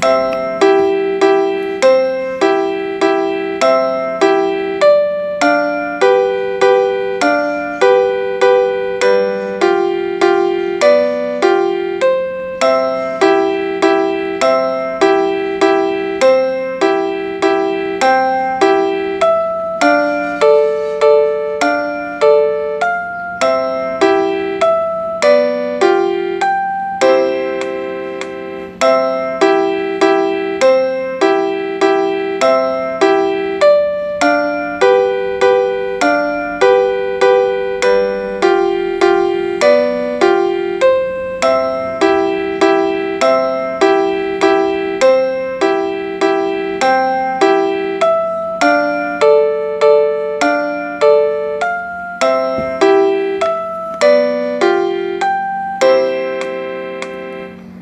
Bye.